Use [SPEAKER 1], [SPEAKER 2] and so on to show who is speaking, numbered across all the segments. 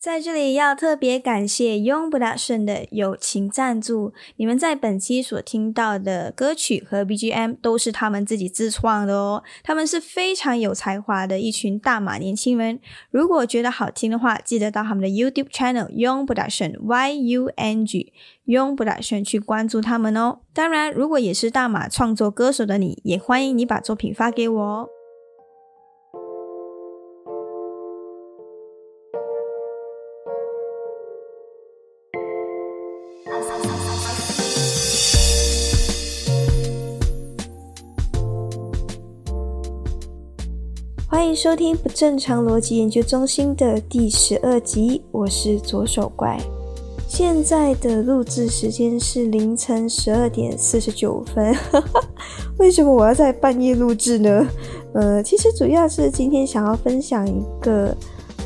[SPEAKER 1] 在这里要特别感谢 Young Production 的友情赞助。你们在本期所听到的歌曲和 BGM 都是他们自己自创的哦。他们是非常有才华的一群大马年轻人。如果觉得好听的话，记得到他们的 YouTube Channel Young Production Y U N G Young Production 去关注他们哦。当然，如果也是大马创作歌手的你，也欢迎你把作品发给我哦。欢迎收听不正常逻辑研究中心的第十二集，我是左手怪。现在的录制时间是凌晨十二点四十九分。为什么我要在半夜录制呢？呃，其实主要是今天想要分享一个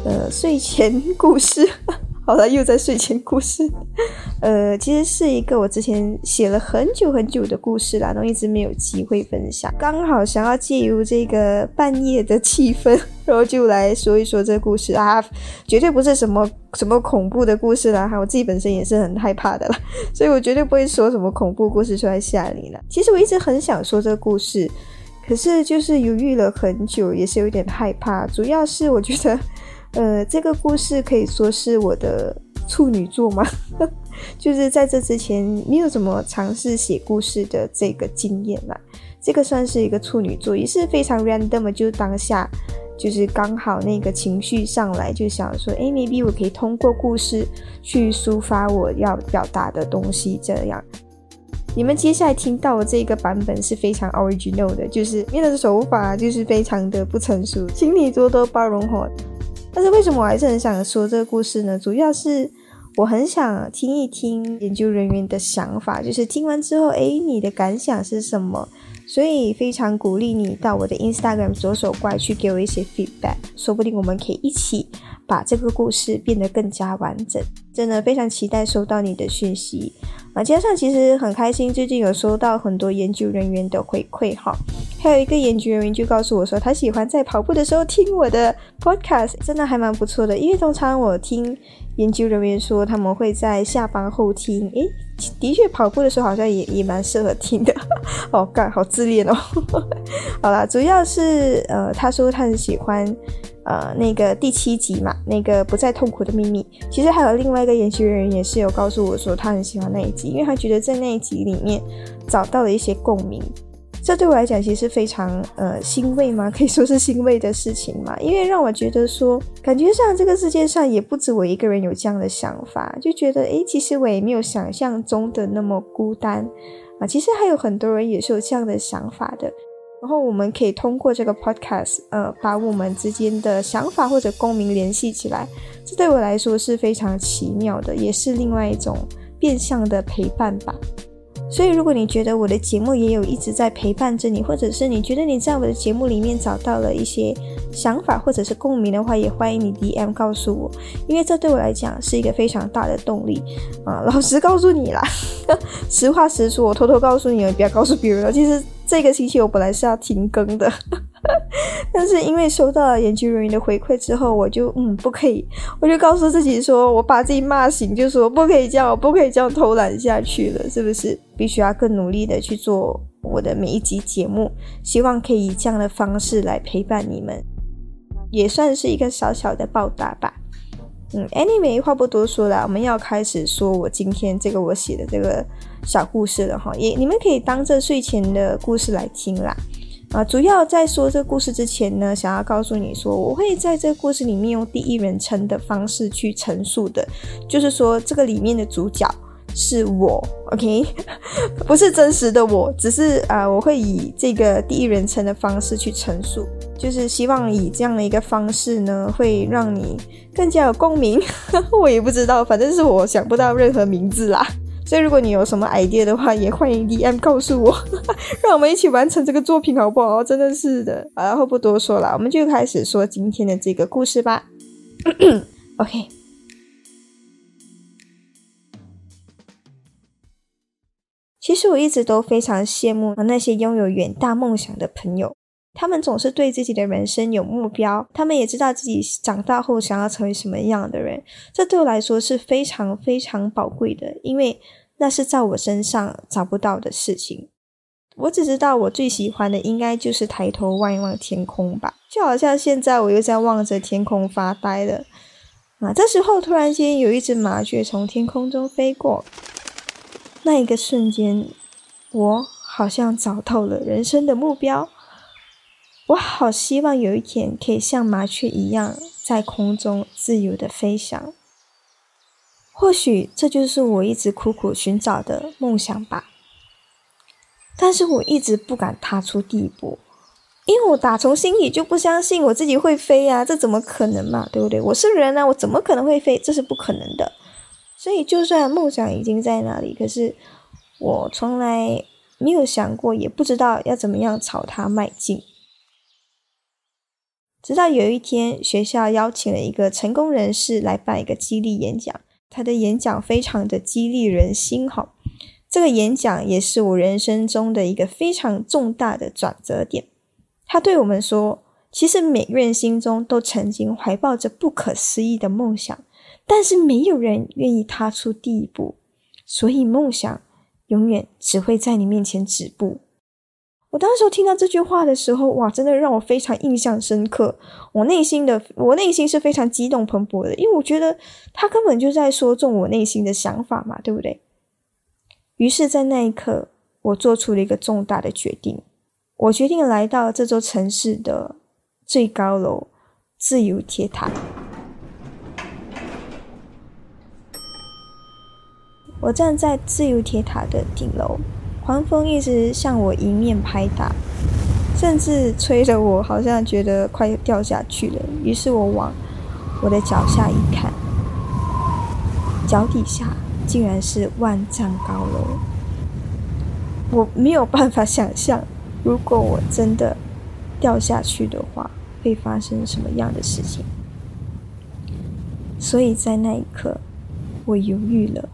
[SPEAKER 1] 呃睡前故事。好了，又在睡前故事。呃，其实是一个我之前写了很久很久的故事啦，然后一直没有机会分享。刚好想要借由这个半夜的气氛，然后就来说一说这个故事啊，绝对不是什么什么恐怖的故事啦。哈，我自己本身也是很害怕的啦，所以我绝对不会说什么恐怖故事出来吓你了。其实我一直很想说这个故事，可是就是犹豫了很久，也是有点害怕。主要是我觉得。呃，这个故事可以说是我的处女作嘛，就是在这之前没有怎么尝试写故事的这个经验啦。这个算是一个处女作，也是非常 random，就当下就是刚好那个情绪上来，就想说，哎，maybe 我可以通过故事去抒发我要表达的东西。这样，你们接下来听到的这个版本是非常 original 的，就是面的手法就是非常的不成熟，请你多多包容我。但是为什么我还是很想说这个故事呢？主要是我很想听一听研究人员的想法，就是听完之后，哎，你的感想是什么？所以非常鼓励你到我的 Instagram 左手怪去给我一些 feedback，说不定我们可以一起把这个故事变得更加完整。真的非常期待收到你的讯息啊！加上其实很开心，最近有收到很多研究人员的回馈哈。还有一个研究人员就告诉我说，他喜欢在跑步的时候听我的 podcast，真的还蛮不错的。因为通常我听研究人员说他们会在下班后听，诶，的确跑步的时候好像也也蛮适合听的。哦，干，好自恋哦。好啦，主要是呃，他说他很喜欢。呃，那个第七集嘛，那个不再痛苦的秘密，其实还有另外一个研究人员也是有告诉我说，他很喜欢那一集，因为他觉得在那一集里面找到了一些共鸣。这对我来讲其实是非常呃欣慰嘛，可以说是欣慰的事情嘛，因为让我觉得说，感觉上这个世界上也不止我一个人有这样的想法，就觉得诶，其实我也没有想象中的那么孤单啊，其实还有很多人也是有这样的想法的。然后我们可以通过这个 podcast，呃，把我们之间的想法或者共鸣联系起来，这对我来说是非常奇妙的，也是另外一种变相的陪伴吧。所以，如果你觉得我的节目也有一直在陪伴着你，或者是你觉得你在我的节目里面找到了一些想法或者是共鸣的话，也欢迎你 DM 告诉我，因为这对我来讲是一个非常大的动力啊。老实告诉你啦，实话实说，我偷偷告诉你，不要告诉别人了。其实这个星期我本来是要停更的。但是因为收到了研究人员的回馈之后，我就嗯不可以，我就告诉自己说，我把自己骂醒，就说不可以这样，我不可以这样偷懒下去了，是不是？必须要更努力的去做我的每一集节目，希望可以以这样的方式来陪伴你们，也算是一个小小的报答吧。嗯，anyway，话不多说了，我们要开始说我今天这个我写的这个小故事了哈，也你们可以当这睡前的故事来听啦。啊，主要在说这个故事之前呢，想要告诉你说，我会在这个故事里面用第一人称的方式去陈述的，就是说这个里面的主角是我，OK，不是真实的我，只是啊，我会以这个第一人称的方式去陈述，就是希望以这样的一个方式呢，会让你更加有共鸣。我也不知道，反正是我想不到任何名字啦。所以，如果你有什么 idea 的话，也欢迎 DM 告诉我，让我们一起完成这个作品，好不好？真的是的。然后不多说了，我们就开始说今天的这个故事吧。OK。其实我一直都非常羡慕那些拥有远大梦想的朋友，他们总是对自己的人生有目标，他们也知道自己长大后想要成为什么样的人。这对我来说是非常非常宝贵的，因为那是在我身上找不到的事情。我只知道我最喜欢的应该就是抬头望一望天空吧，就好像现在我又在望着天空发呆了。啊，这时候突然间有一只麻雀从天空中飞过，那一个瞬间，我好像找到了人生的目标。我好希望有一天可以像麻雀一样在空中自由的飞翔。或许这就是我一直苦苦寻找的梦想吧。但是我一直不敢踏出第一步，因为我打从心里就不相信我自己会飞呀，这怎么可能嘛，对不对？我是人啊，我怎么可能会飞？这是不可能的。所以，就算梦想已经在那里，可是我从来没有想过，也不知道要怎么样朝它迈进。直到有一天，学校邀请了一个成功人士来办一个激励演讲，他的演讲非常的激励人心，哈。这个演讲也是我人生中的一个非常重大的转折点。他对我们说：“其实每个人心中都曾经怀抱着不可思议的梦想，但是没有人愿意踏出第一步，所以梦想永远只会在你面前止步。”我当时听到这句话的时候，哇，真的让我非常印象深刻。我内心的我内心是非常激动蓬勃的，因为我觉得他根本就在说中我内心的想法嘛，对不对？于是，在那一刻，我做出了一个重大的决定。我决定来到这座城市的最高楼——自由铁塔。我站在自由铁塔的顶楼，狂风一直向我迎面拍打，甚至吹得我好像觉得快掉下去了。于是我往我的脚下一看，脚底下。竟然是万丈高楼，我没有办法想象，如果我真的掉下去的话，会发生什么样的事情。所以在那一刻，我犹豫了。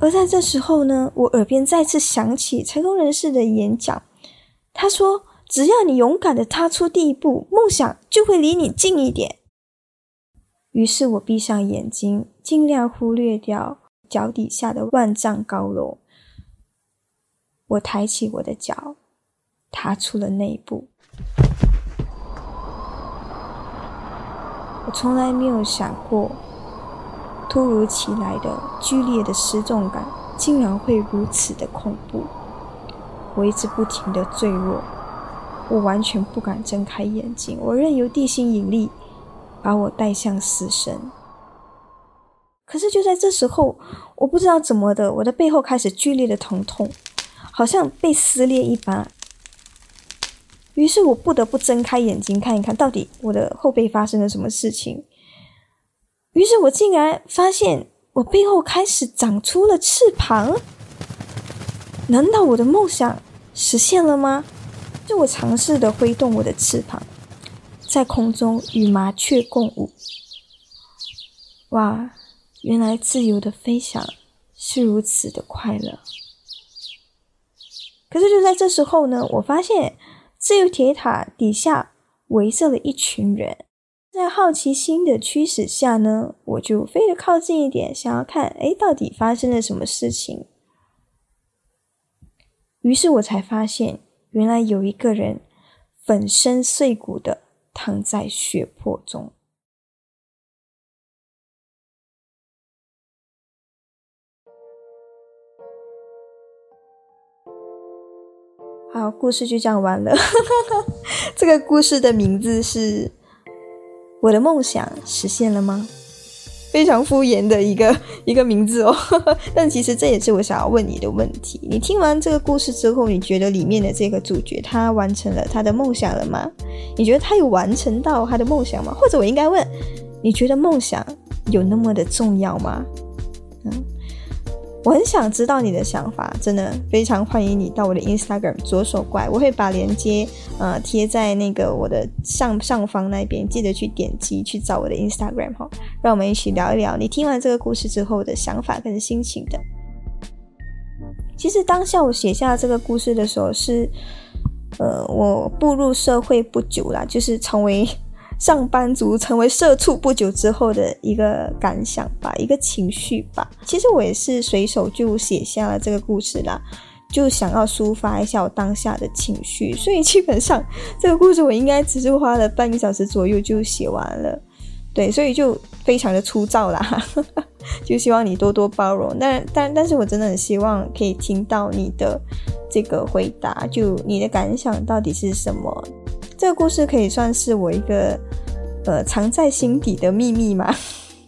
[SPEAKER 1] 而在这时候呢，我耳边再次响起成功人士的演讲，他说：“只要你勇敢的踏出第一步，梦想就会离你近一点。”于是我闭上眼睛，尽量忽略掉脚底下的万丈高楼。我抬起我的脚，踏出了那一步。我从来没有想过，突如其来的剧烈的失重感竟然会如此的恐怖。我一直不停的坠落，我完全不敢睁开眼睛，我任由地心引力。把我带向死神。可是就在这时候，我不知道怎么的，我的背后开始剧烈的疼痛，好像被撕裂一般。于是我不得不睁开眼睛看一看到底我的后背发生了什么事情。于是我竟然发现我背后开始长出了翅膀。难道我的梦想实现了吗？就我尝试的挥动我的翅膀。在空中与麻雀共舞，哇！原来自由的飞翔是如此的快乐。可是就在这时候呢，我发现自由铁塔底下围着了一群人。在好奇心的驱使下呢，我就飞得靠近一点，想要看，哎，到底发生了什么事情？于是我才发现，原来有一个人粉身碎骨的。躺在血泊中。好，故事就讲完了。这个故事的名字是《我的梦想实现了吗》。非常敷衍的一个 一个名字哦，但其实这也是我想要问你的问题。你听完这个故事之后，你觉得里面的这个主角他完成了他的梦想了吗？你觉得他有完成到他的梦想吗？或者我应该问，你觉得梦想有那么的重要吗？嗯。我很想知道你的想法，真的非常欢迎你到我的 Instagram 左手怪，我会把链接呃贴在那个我的上上方那边，记得去点击去找我的 Instagram 哈，让我们一起聊一聊你听完这个故事之后的想法跟心情的。其实当下我写下这个故事的时候，是呃，我步入社会不久啦，就是成为上班族、成为社畜不久之后的一个感想吧，一个情绪吧。其实我也是随手就写下了这个故事啦。就想要抒发一下我当下的情绪，所以基本上这个故事我应该只是花了半个小时左右就写完了，对，所以就非常的粗糙啦，就希望你多多包容。但但但是我真的很希望可以听到你的这个回答，就你的感想到底是什么？这个故事可以算是我一个呃藏在心底的秘密嘛？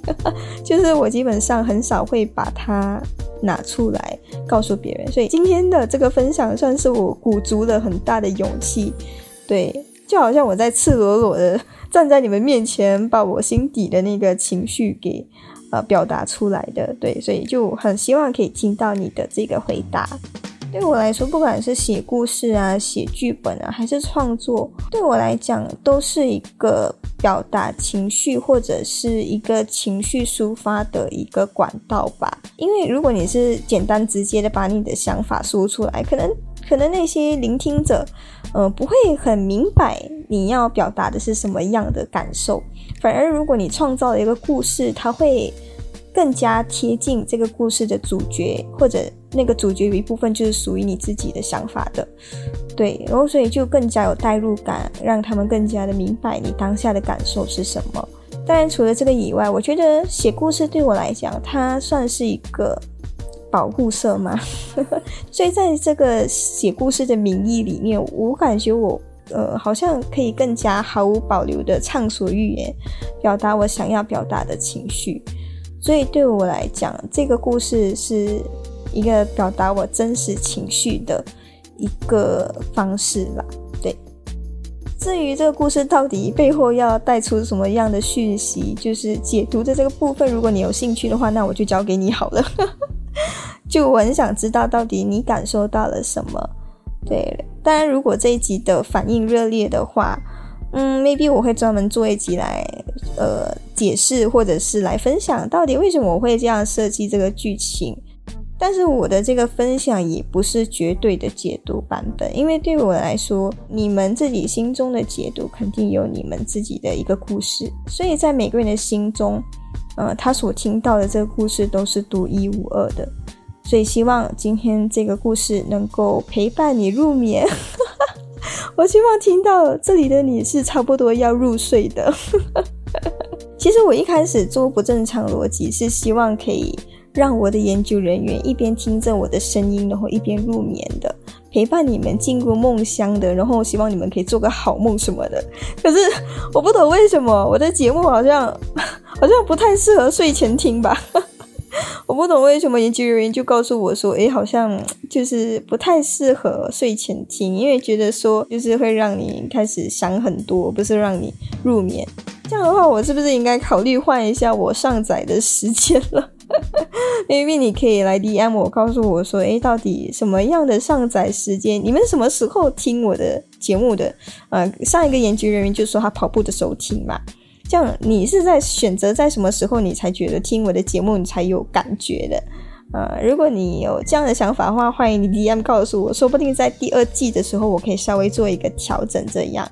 [SPEAKER 1] 就是我基本上很少会把它拿出来告诉别人，所以今天的这个分享算是我鼓足了很大的勇气，对，就好像我在赤裸裸的站在你们面前，把我心底的那个情绪给呃表达出来的，对，所以就很希望可以听到你的这个回答。对我来说，不管是写故事啊、写剧本啊，还是创作，对我来讲都是一个表达情绪或者是一个情绪抒发的一个管道吧。因为如果你是简单直接的把你的想法说出来，可能可能那些聆听者，呃，不会很明白你要表达的是什么样的感受。反而如果你创造了一个故事，它会更加贴近这个故事的主角或者。那个主角有一部分就是属于你自己的想法的，对，然后所以就更加有代入感，让他们更加的明白你当下的感受是什么。当然，除了这个以外，我觉得写故事对我来讲，它算是一个保护色嘛。所以在这个写故事的名义里面，我感觉我呃好像可以更加毫无保留的畅所欲言，表达我想要表达的情绪。所以对我来讲，这个故事是。一个表达我真实情绪的一个方式啦。对，至于这个故事到底背后要带出什么样的讯息，就是解读的这个部分，如果你有兴趣的话，那我就交给你好了。就我很想知道到底你感受到了什么。对，当然如果这一集的反应热烈的话，嗯，maybe 我会专门做一集来呃解释，或者是来分享到底为什么我会这样设计这个剧情。但是我的这个分享也不是绝对的解读版本，因为对我来说，你们自己心中的解读肯定有你们自己的一个故事，所以在每个人的心中，呃，他所听到的这个故事都是独一无二的。所以希望今天这个故事能够陪伴你入眠。我希望听到这里的你是差不多要入睡的。其实我一开始做不正常逻辑是希望可以。让我的研究人员一边听着我的声音，然后一边入眠的，陪伴你们进入梦乡的，然后希望你们可以做个好梦什么的。可是我不懂为什么我的节目好像 好像不太适合睡前听吧？我不懂为什么研究人员就告诉我说，诶，好像就是不太适合睡前听，因为觉得说就是会让你开始想很多，不是让你入眠。这样的话，我是不是应该考虑换一下我上载的时间了？因为你可以来 DM 我，告诉我说，诶，到底什么样的上载时间？你们什么时候听我的节目的？呃，上一个研究人员就说他跑步的时候听嘛。这样，你是在选择在什么时候你才觉得听我的节目你才有感觉的？呃，如果你有这样的想法的话，欢迎你 DM 告诉我，说不定在第二季的时候我可以稍微做一个调整，这样。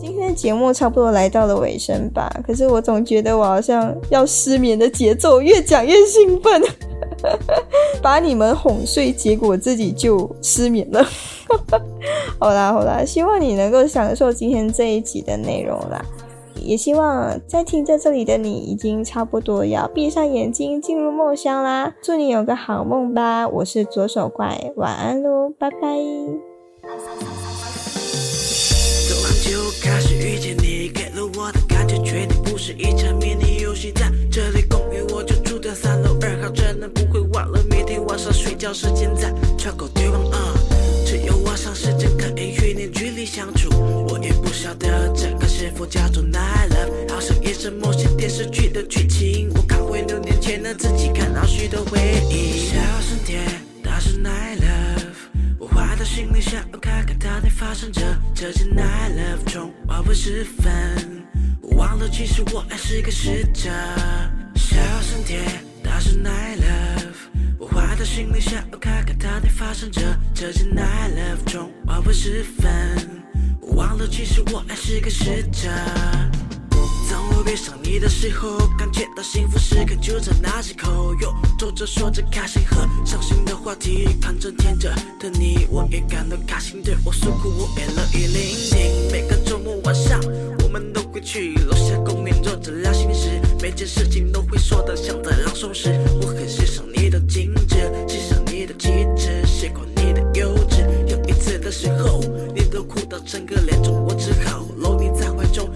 [SPEAKER 1] 今天的节目差不多来到了尾声吧，可是我总觉得我好像要失眠的节奏，越讲越兴奋，把你们哄睡，结果自己就失眠了。好啦好啦，希望你能够享受今天这一集的内容啦，也希望在听在这里的你已经差不多要闭上眼睛进入梦乡啦。祝你有个好梦吧，我是左手怪，晚安喽，拜拜。
[SPEAKER 2] 我开始遇见你，给了我的感觉，绝对不是一场迷你游戏。在这里公寓，我就住在三楼二号，真的不会忘了每天晚上睡觉时间在窗口对望。啊，只有晚上时间可以与你距离相处。我也不晓得这个是否叫做 night love，好像也是某些电视剧的剧情。我看回六年前的自己，看到许多回忆。小声点，那是 night love。我心里想要看看到底发生着这件 night love 中晚会时分，忘了其实我还是个使者。小声点，那是 night love。我坏。的行李箱，看看它在发生着这件 night love 中黄昏时分，忘了其实我还是个使者。当我闭上。你的时候，感觉到幸福时刻就在那几口。又走着说着开心和伤心的话题，看着天着的你，我也感到开心。对我诉苦，我也乐意聆听。每个周末晚上，我们都会去楼下公园坐着聊心事，每件事情都会说的像在朗诵时。我很欣赏你的精致，欣赏你的气质，喜欢你的幼稚。有一次的时候，你都哭到整个脸肿，我只好搂你在怀中，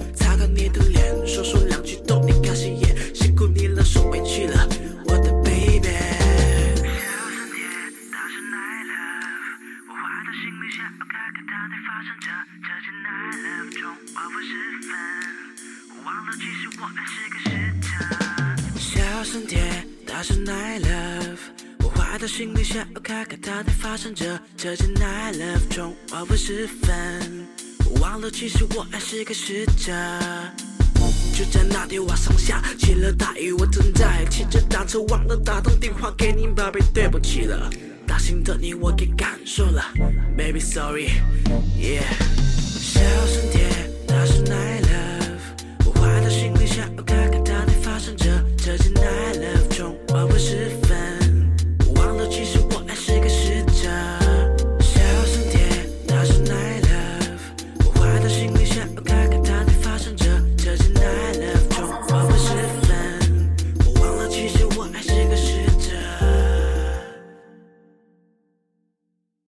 [SPEAKER 2] 说说两句逗你开心也辛苦你了，受委屈了，我的 baby。小声点，大声 night love，我怀的行李箱，看看它在发生着这件 night love 中黄昏时分，忘了其实我还是个使者。小声点，大声 night love，我的行李箱，看看它在发生着这件 night love 中黄昏时分，忘了其实我还是个使者。就在那天晚上下起了大雨，我正在骑着单车，忘了打通电话给你，宝贝，对不起了。大心的你我给感受了，baby sorry，yeah。小声点。